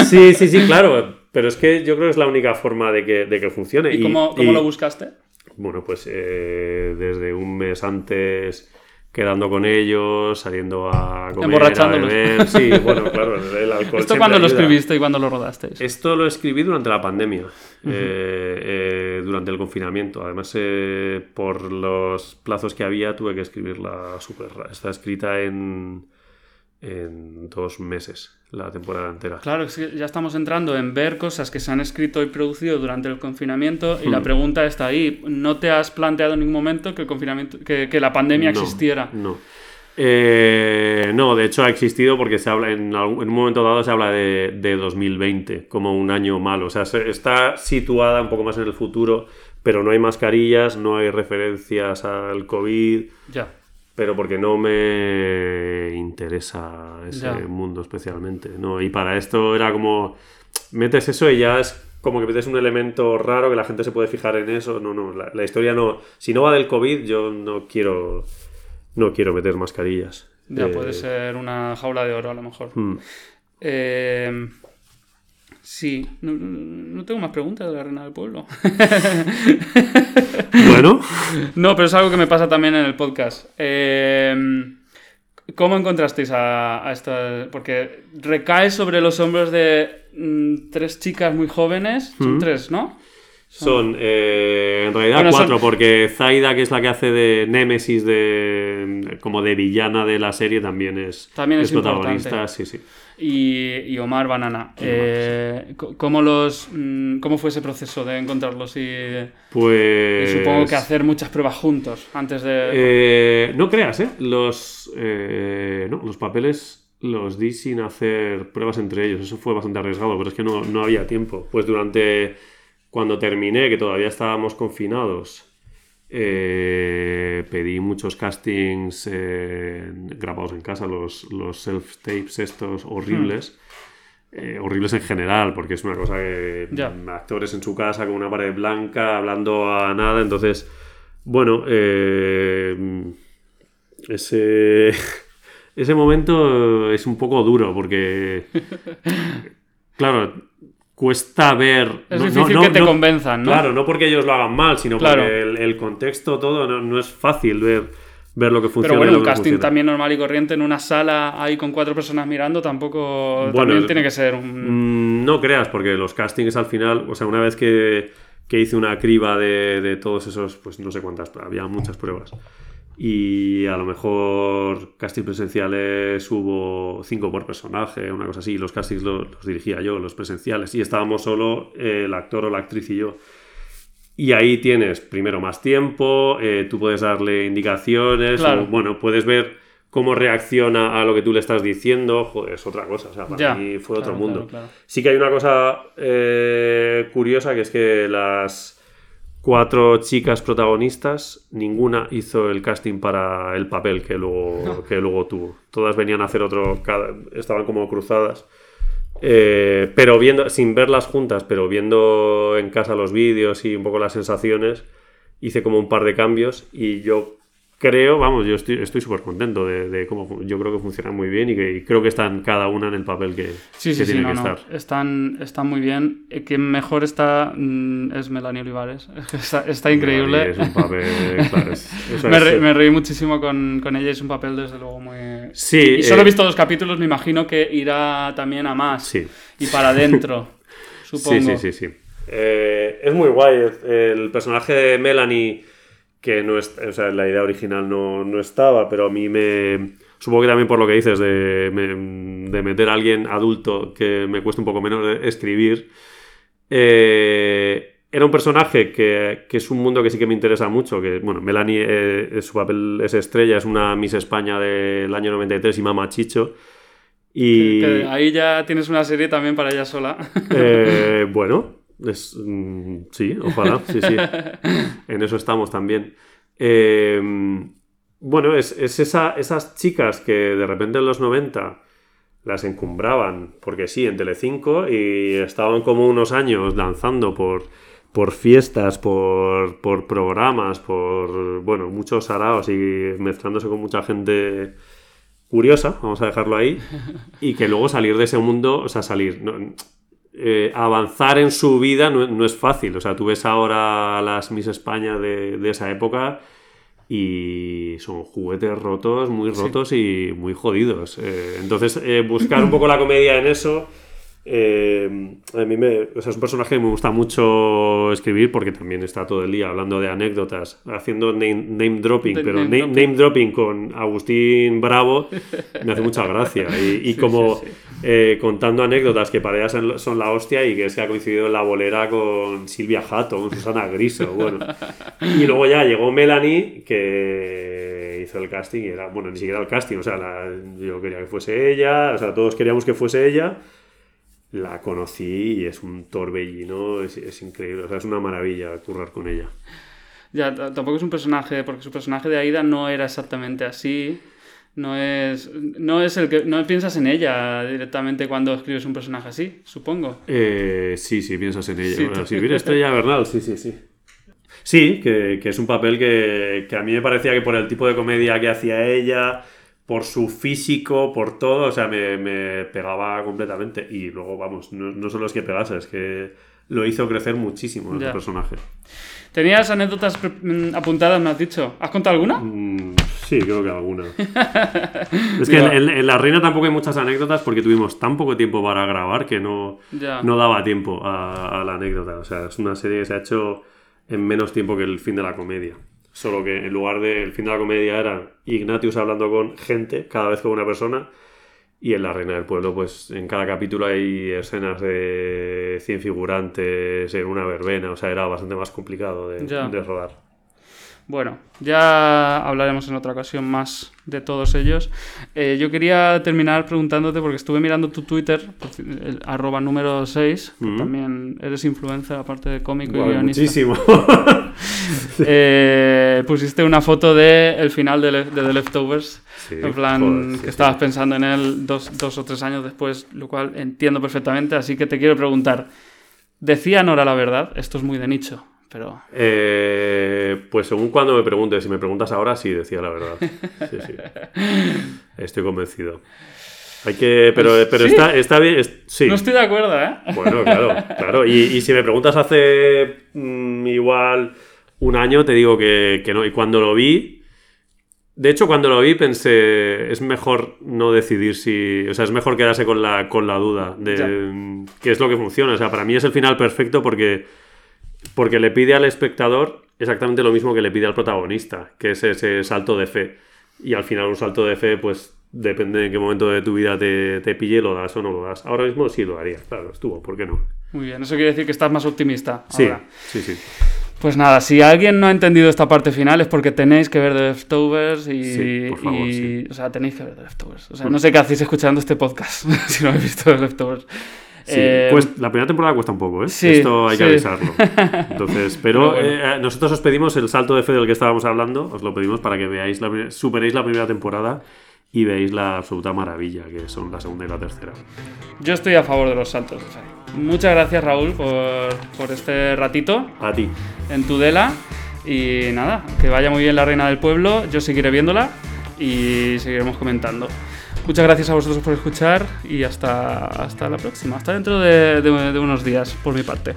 Sí, sí, sí, claro. Pero es que yo creo que es la única forma de que, de que funcione. ¿Y cómo, cómo y- lo buscaste? bueno, pues eh, desde un mes antes quedando con ellos, saliendo a comer, a beber. Sí, <laughs> bueno, claro, el alcohol ¿Esto cuándo lo escribiste y cuándo lo rodasteis? Esto lo escribí durante la pandemia, eh, eh, durante el confinamiento. Además, eh, por los plazos que había, tuve que escribirla súper Está escrita en, en dos meses, la temporada entera. Claro, es que ya estamos entrando en ver cosas que se han escrito y producido durante el confinamiento y Hmm. la pregunta está ahí. ¿No te has planteado en ningún momento que el confinamiento, que, que la pandemia No, existiera? No. Eh, no, de hecho ha existido porque se habla en, algún- en un momento dado se habla de, de 2020 como un año malo. O sea, se- está situada un poco más en el futuro, pero no hay mascarillas, no hay referencias al COVID, Ya. Pero porque no me interesa ese Ya. mundo especialmente. ¿no? Y para esto era como, metes eso y ya es como que metes un elemento raro que la gente se puede fijar en eso. No, no, la, la historia no. Si no va del COVID, yo no quiero, no quiero meter mascarillas. Ya Eh, puede ser una jaula de oro a lo mejor. mm. Eh, sí, no, no- tengo más preguntas de la reina del pueblo. <laughs> Bueno, No, pero es algo que me pasa también en el podcast. Eh, ¿Cómo encontrasteis a, a esta...? Porque recae sobre los hombros de mm, tres chicas muy jóvenes. Son Mm. tres, ¿no? son eh, en realidad Bueno, son- cuatro, porque Zaida, que es la que hace de Némesis, de, como de villana de la serie, también es, También es protagonista. Sí, sí. Y, y Omar Banana. Eh, ¿cómo, los, mm, ¿Cómo fue ese proceso de encontrarlos? Y, y Pues. supongo que hacer muchas pruebas juntos antes de... Eh, no creas, ¿eh? Los, eh, no, los papeles los di sin hacer pruebas entre ellos. Eso fue bastante arriesgado, pero es que no, no había tiempo. Pues durante. Cuando terminé, que todavía estábamos confinados, eh, pedí muchos castings eh, grabados en casa, los, los self-tapes estos horribles. Eh, horribles en general, porque es una cosa que actores en su casa con una pared blanca, hablando a nada, entonces, bueno, ese, <laughs> ese momento es un poco duro, porque, <laughs> claro, cuesta ver... es no- no- difícil no- que te no- convenzan, ¿no? Claro, no porque ellos lo hagan mal, sino Claro. porque el, el contexto todo no, no es fácil ver, ver lo que funciona. Pero bueno, un no casting funciona. también normal y corriente en una sala ahí con cuatro personas mirando tampoco... Bueno, también tiene que ser un... Mm, No creas, porque los castings al final, o sea, una vez que, que hice una criba de, de todos esos, pues no sé cuántas, había muchas pruebas. Y a lo mejor castings presenciales hubo cinco por personaje, una cosa así. Los castings lo- los, dirigía yo, los presenciales. Y estábamos solo eh, el actor o la actriz y yo. Y ahí tienes primero más tiempo, eh, tú puedes darle indicaciones, Claro. o, bueno, puedes ver cómo reacciona a lo que tú le estás diciendo. Joder, es otra cosa, o sea, para Ya, mí fue otro claro, mundo. claro, claro. Sí que hay una cosa eh, curiosa, que es que las cuatro chicas protagonistas, ninguna hizo el casting para el papel que luego, <laughs> que luego tuvo. Todas venían a hacer otro, cada- estaban como cruzadas. Eh, pero viendo, sin verlas juntas, pero viendo en casa los vídeos y un poco las sensaciones, hice como un par de cambios y yo creo, vamos, yo estoy estoy súper contento de, de cómo yo creo que funciona muy bien y que y creo que están cada una en el papel que, Sí, que sí, sí, tiene no, que no. estar. Están, están muy bien. Eh, Quien mejor está mm, es Melanie Olivares. <laughs> Está, está increíble. Es un papel, <laughs> claro, es- me, es- re- me reí muchísimo con, con ella. Es un papel, desde luego, muy. Sí, Y solo eh, he visto dos capítulos, me imagino que irá también a más. Sí. Y para adentro, <laughs> supongo. Sí, sí, sí, sí. Eh, es muy guay. El personaje de Melanie, que no es, o sea, la idea original no, no estaba, pero a mí me. Supongo que también por lo que dices de, me- de meter a alguien adulto que me cuesta un poco menos escribir. Eh, era un personaje que, que, es un mundo que sí que me interesa mucho. Que, bueno, Melanie, eh, su papel es estrella, es una Miss España del año 93 y Mama Chicho. Y... Que ahí ya tienes una serie también para ella sola. Eh, bueno, es, mm, sí, ojalá, sí, sí. <laughs> En eso estamos también. Eh, bueno, es, es esa, esas chicas que de repente en los 90 las encumbraban, porque sí, en Telecinco, y estaban como unos años lanzando por, por fiestas, por, por programas, por, bueno, muchos araos y mezclándose con mucha gente curiosa, vamos a dejarlo ahí, y que luego salir de ese mundo, o sea, salir, no, eh, avanzar en su vida no, no, es fácil, o sea, tú ves ahora las Miss España de, de esa época y son juguetes rotos, muy rotos sí. y muy jodidos. Eh, entonces, eh, buscar un poco la comedia en eso eh, a mí me, o sea, es un personaje que me gusta mucho escribir porque también está todo el día hablando de anécdotas, haciendo name, name dropping, de pero name, name, dropping. name, dropping. con Agustín Bravo me hace mucha gracia. Y, y <laughs> sí, como sí, sí. Eh, contando anécdotas que para ella son la hostia y que es que ha coincidido en la bolera con Silvia Jato, con Susana Griso. Bueno. Y luego ya llegó Melanie, que hizo el casting y era, bueno, ni siquiera el casting, o sea, la, yo quería que fuese ella, o sea, todos queríamos que fuese ella la conocí y es un torbellino, es, es, increíble, o sea, es una maravilla currar con ella. Ya, tampoco es un personaje, porque su personaje de Aida no era exactamente así. No es, no es el que. No piensas en ella directamente cuando escribes un personaje así, supongo. Eh, sí, sí, piensas en ella. Sí, bueno, Estrella Bernal, sí, sí, sí. Sí, que, que es un papel que, que a mí me parecía que por el tipo de comedia que hacía ella, por su físico, por todo, o sea, me, me pegaba completamente. Y luego, vamos, no, no, solo es que pegase, es que lo hizo crecer muchísimo el personaje. ¿Tenías anécdotas mm, apuntadas, me has dicho? ¿Has contado alguna? Mm, sí, creo que alguna. <laughs> es que en, en, La Reina tampoco hay muchas anécdotas porque tuvimos tan poco tiempo para grabar que no, no daba tiempo a, a la anécdota. O sea, es una serie que se ha hecho en menos tiempo que el fin de la comedia. Solo que en lugar del fin de la comedia era Ignatius hablando con gente, cada vez con una persona, y en La Reina del Pueblo, pues en cada capítulo hay escenas de 100 figurantes en una verbena, o sea, era bastante más complicado de, de rodar. Bueno, ya hablaremos en otra ocasión más de todos ellos. Eh, yo quería terminar preguntándote, porque estuve mirando tu Twitter, el, arroba número 6, que mm -hmm. también eres influencer, aparte de cómico y guionista. Muchísimo. <laughs> eh, pusiste una foto de final de, de, The Leftovers, sí, en plan joder, sí, que estabas sí. pensando en él dos, dos o tres años después, lo cual entiendo perfectamente, así que te quiero preguntar, ¿decía Nora la verdad? Esto es muy de nicho. Pero... Eh, pues según cuando me preguntes, si me preguntas ahora, sí, decía la verdad. Sí, sí. <laughs> Estoy convencido. Hay que. Pero, pues, pero ¿sí? está, está bien. Es, sí. No estoy de acuerdo, ¿eh? Bueno, claro, claro. Y, y si me preguntas hace mmm, igual un año, te digo que, que no. Y cuando lo vi, de hecho, cuando lo vi pensé, es mejor no decidir si... O sea, es mejor quedarse con la, con la duda de ya. qué es lo que funciona. O sea, para mí es el final perfecto porque porque le pide al espectador exactamente lo mismo que le pide al protagonista, que es ese salto de fe. Y al final un salto de fe, pues depende de en qué momento de tu vida te, te pille, lo das o no lo das. Ahora mismo sí lo haría, claro, estuvo, ¿por qué no? Muy bien, eso quiere decir que estás más optimista. Sí, ahora. sí, sí. Pues nada, si alguien no ha entendido esta parte final es porque tenéis que ver The Leftovers y... Sí, por favor, y sí. O sea, tenéis que ver The Leftovers. O sea, no sé qué hacéis escuchando este podcast <laughs> si no habéis visto The Leftovers. Sí, eh, pues la primera temporada cuesta un poco, ¿eh? Sí, Esto hay que sí. avisarlo. Entonces, <laughs> pero, pero bueno. eh, nosotros os pedimos el salto de fe del que estábamos hablando, os lo pedimos para que veáis la, superéis la primera temporada y veáis la absoluta maravilla que son la segunda y la tercera. Yo estoy a favor de los saltos. Muchas gracias, Raúl, por, por este ratito. A ti. En Tudela. Y nada, que vaya muy bien la Reina del Pueblo. Yo seguiré viéndola y seguiremos comentando. Muchas gracias a vosotros por escuchar y hasta, hasta la próxima. Hasta dentro de, de, de unos días, por mi parte.